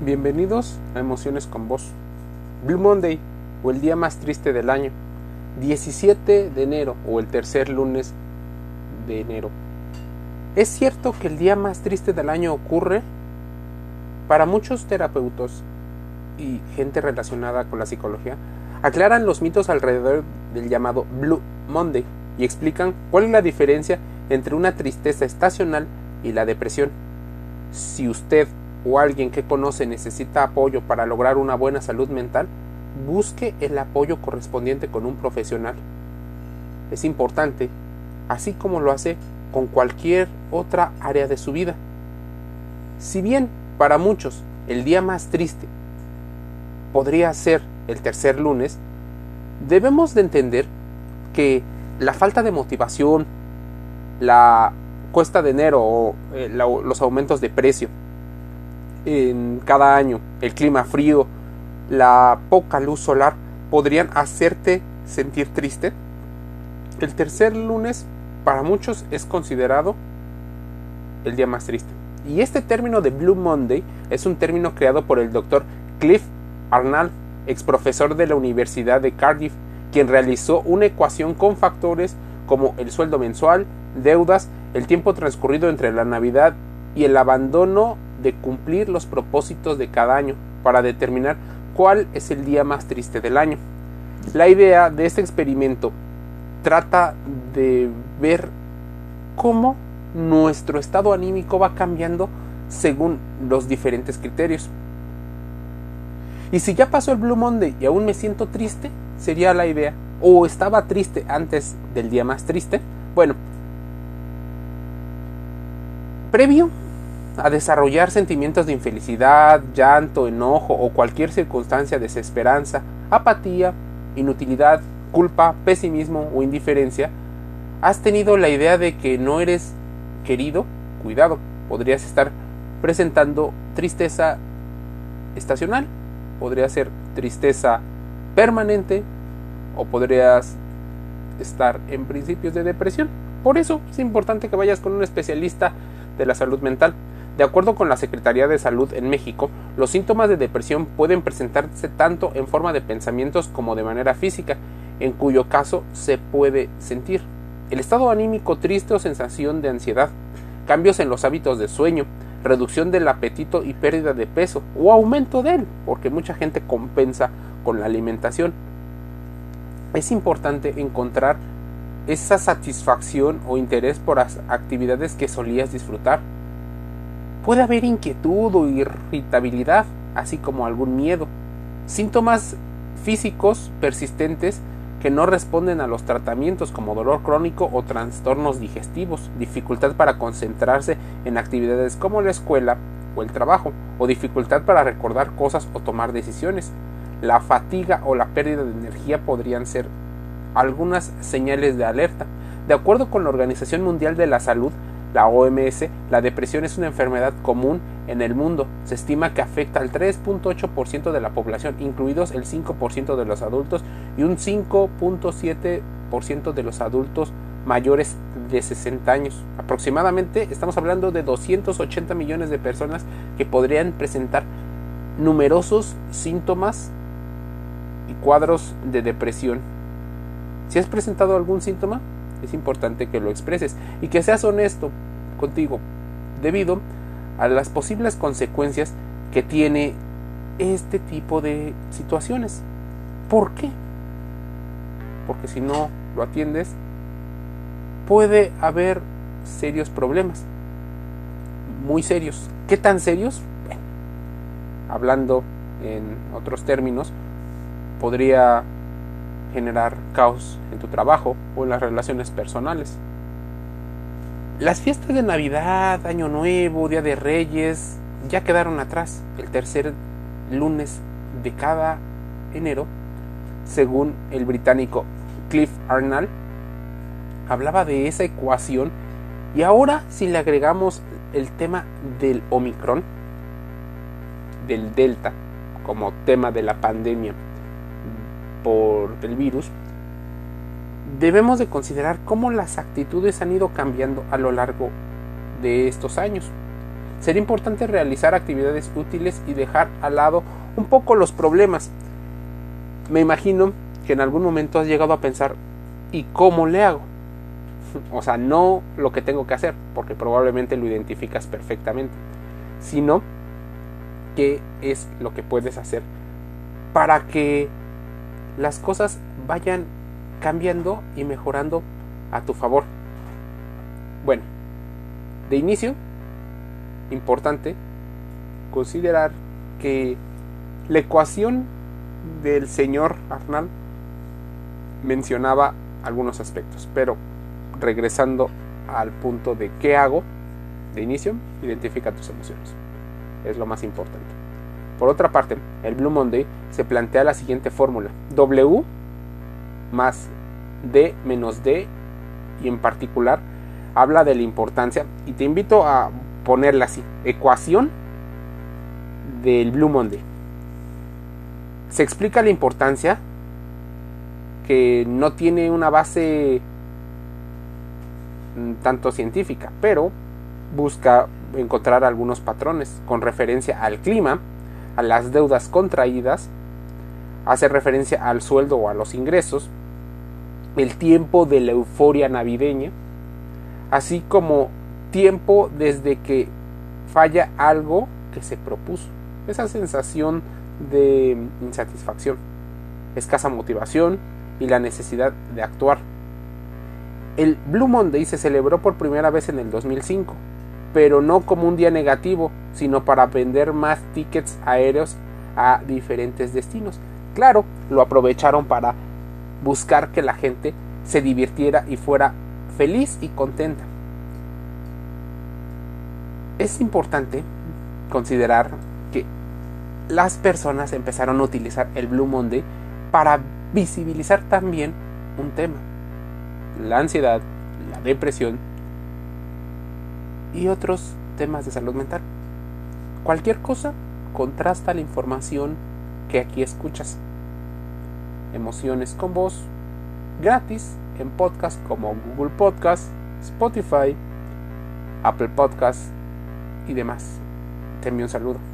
Bienvenidos a Emociones con Vos. Blue Monday o el día más triste del año. 17 de enero o el tercer lunes de enero. ¿Es cierto que el día más triste del año ocurre? Para muchos terapeutas y gente relacionada con la psicología, aclaran los mitos alrededor del llamado Blue Monday y explican cuál es la diferencia entre una tristeza estacional y la depresión. Si usted o alguien que conoce necesita apoyo para lograr una buena salud mental, busque el apoyo correspondiente con un profesional. Es importante, así como lo hace con cualquier otra área de su vida. Si bien para muchos el día más triste podría ser el tercer lunes, debemos de entender que la falta de motivación, la cuesta de enero o eh, los aumentos de precio en cada año, el clima frío, la poca luz solar, podrían hacerte sentir triste. El tercer lunes para muchos es considerado el día más triste. Y este término de Blue Monday es un término creado por el doctor Cliff Arnold, ex profesor de la Universidad de Cardiff, quien realizó una ecuación con factores como el sueldo mensual, deudas, el tiempo transcurrido entre la Navidad y el abandono de cumplir los propósitos de cada año para determinar cuál es el día más triste del año. La idea de este experimento trata de ver cómo nuestro estado anímico va cambiando según los diferentes criterios. Y si ya pasó el Blue Monday y aún me siento triste, sería la idea, o estaba triste antes del día más triste, bueno, previo a desarrollar sentimientos de infelicidad, llanto, enojo o cualquier circunstancia de desesperanza, apatía, inutilidad, culpa, pesimismo o indiferencia, has tenido la idea de que no eres querido, cuidado, podrías estar presentando tristeza estacional, podría ser tristeza permanente o podrías estar en principios de depresión. Por eso es importante que vayas con un especialista de la salud mental. De acuerdo con la Secretaría de Salud en México, los síntomas de depresión pueden presentarse tanto en forma de pensamientos como de manera física, en cuyo caso se puede sentir el estado anímico triste o sensación de ansiedad, cambios en los hábitos de sueño, reducción del apetito y pérdida de peso o aumento de él, porque mucha gente compensa con la alimentación. Es importante encontrar esa satisfacción o interés por las actividades que solías disfrutar Puede haber inquietud o irritabilidad, así como algún miedo. Síntomas físicos persistentes que no responden a los tratamientos como dolor crónico o trastornos digestivos, dificultad para concentrarse en actividades como la escuela o el trabajo, o dificultad para recordar cosas o tomar decisiones. La fatiga o la pérdida de energía podrían ser algunas señales de alerta. De acuerdo con la Organización Mundial de la Salud, la OMS, la depresión es una enfermedad común en el mundo. Se estima que afecta al 3.8% de la población, incluidos el 5% de los adultos y un 5.7% de los adultos mayores de 60 años. Aproximadamente estamos hablando de 280 millones de personas que podrían presentar numerosos síntomas y cuadros de depresión. Si has presentado algún síntoma, es importante que lo expreses y que seas honesto contigo debido a las posibles consecuencias que tiene este tipo de situaciones. ¿Por qué? Porque si no lo atiendes, puede haber serios problemas. Muy serios. ¿Qué tan serios? Bueno, hablando en otros términos, podría generar caos en tu trabajo o en las relaciones personales. Las fiestas de Navidad, Año Nuevo, Día de Reyes ya quedaron atrás el tercer lunes de cada enero, según el británico Cliff Arnold, hablaba de esa ecuación y ahora si le agregamos el tema del Omicron, del Delta, como tema de la pandemia, por el virus, debemos de considerar cómo las actitudes han ido cambiando a lo largo de estos años. sería importante realizar actividades útiles y dejar al lado un poco los problemas. Me imagino que en algún momento has llegado a pensar, ¿y cómo le hago? O sea, no lo que tengo que hacer, porque probablemente lo identificas perfectamente, sino qué es lo que puedes hacer para que las cosas vayan cambiando y mejorando a tu favor. Bueno, de inicio, importante considerar que la ecuación del señor Arnal mencionaba algunos aspectos, pero regresando al punto de qué hago, de inicio, identifica tus emociones. Es lo más importante. Por otra parte, el Blue Monday se plantea la siguiente fórmula. W más D menos D y en particular habla de la importancia y te invito a ponerla así. Ecuación del Blue Monday. Se explica la importancia que no tiene una base mm, tanto científica, pero busca encontrar algunos patrones con referencia al clima, a las deudas contraídas, hace referencia al sueldo o a los ingresos, el tiempo de la euforia navideña, así como tiempo desde que falla algo que se propuso. Esa sensación de insatisfacción, escasa motivación y la necesidad de actuar. El Blue Monday se celebró por primera vez en el 2005, pero no como un día negativo, sino para vender más tickets aéreos a diferentes destinos. Claro, lo aprovecharon para buscar que la gente se divirtiera y fuera feliz y contenta. Es importante considerar que las personas empezaron a utilizar el Blue Monday para visibilizar también un tema, la ansiedad, la depresión y otros temas de salud mental. Cualquier cosa contrasta la información que aquí escuchas emociones con voz gratis en podcasts como Google Podcast, Spotify, Apple Podcast y demás. Te envío un saludo.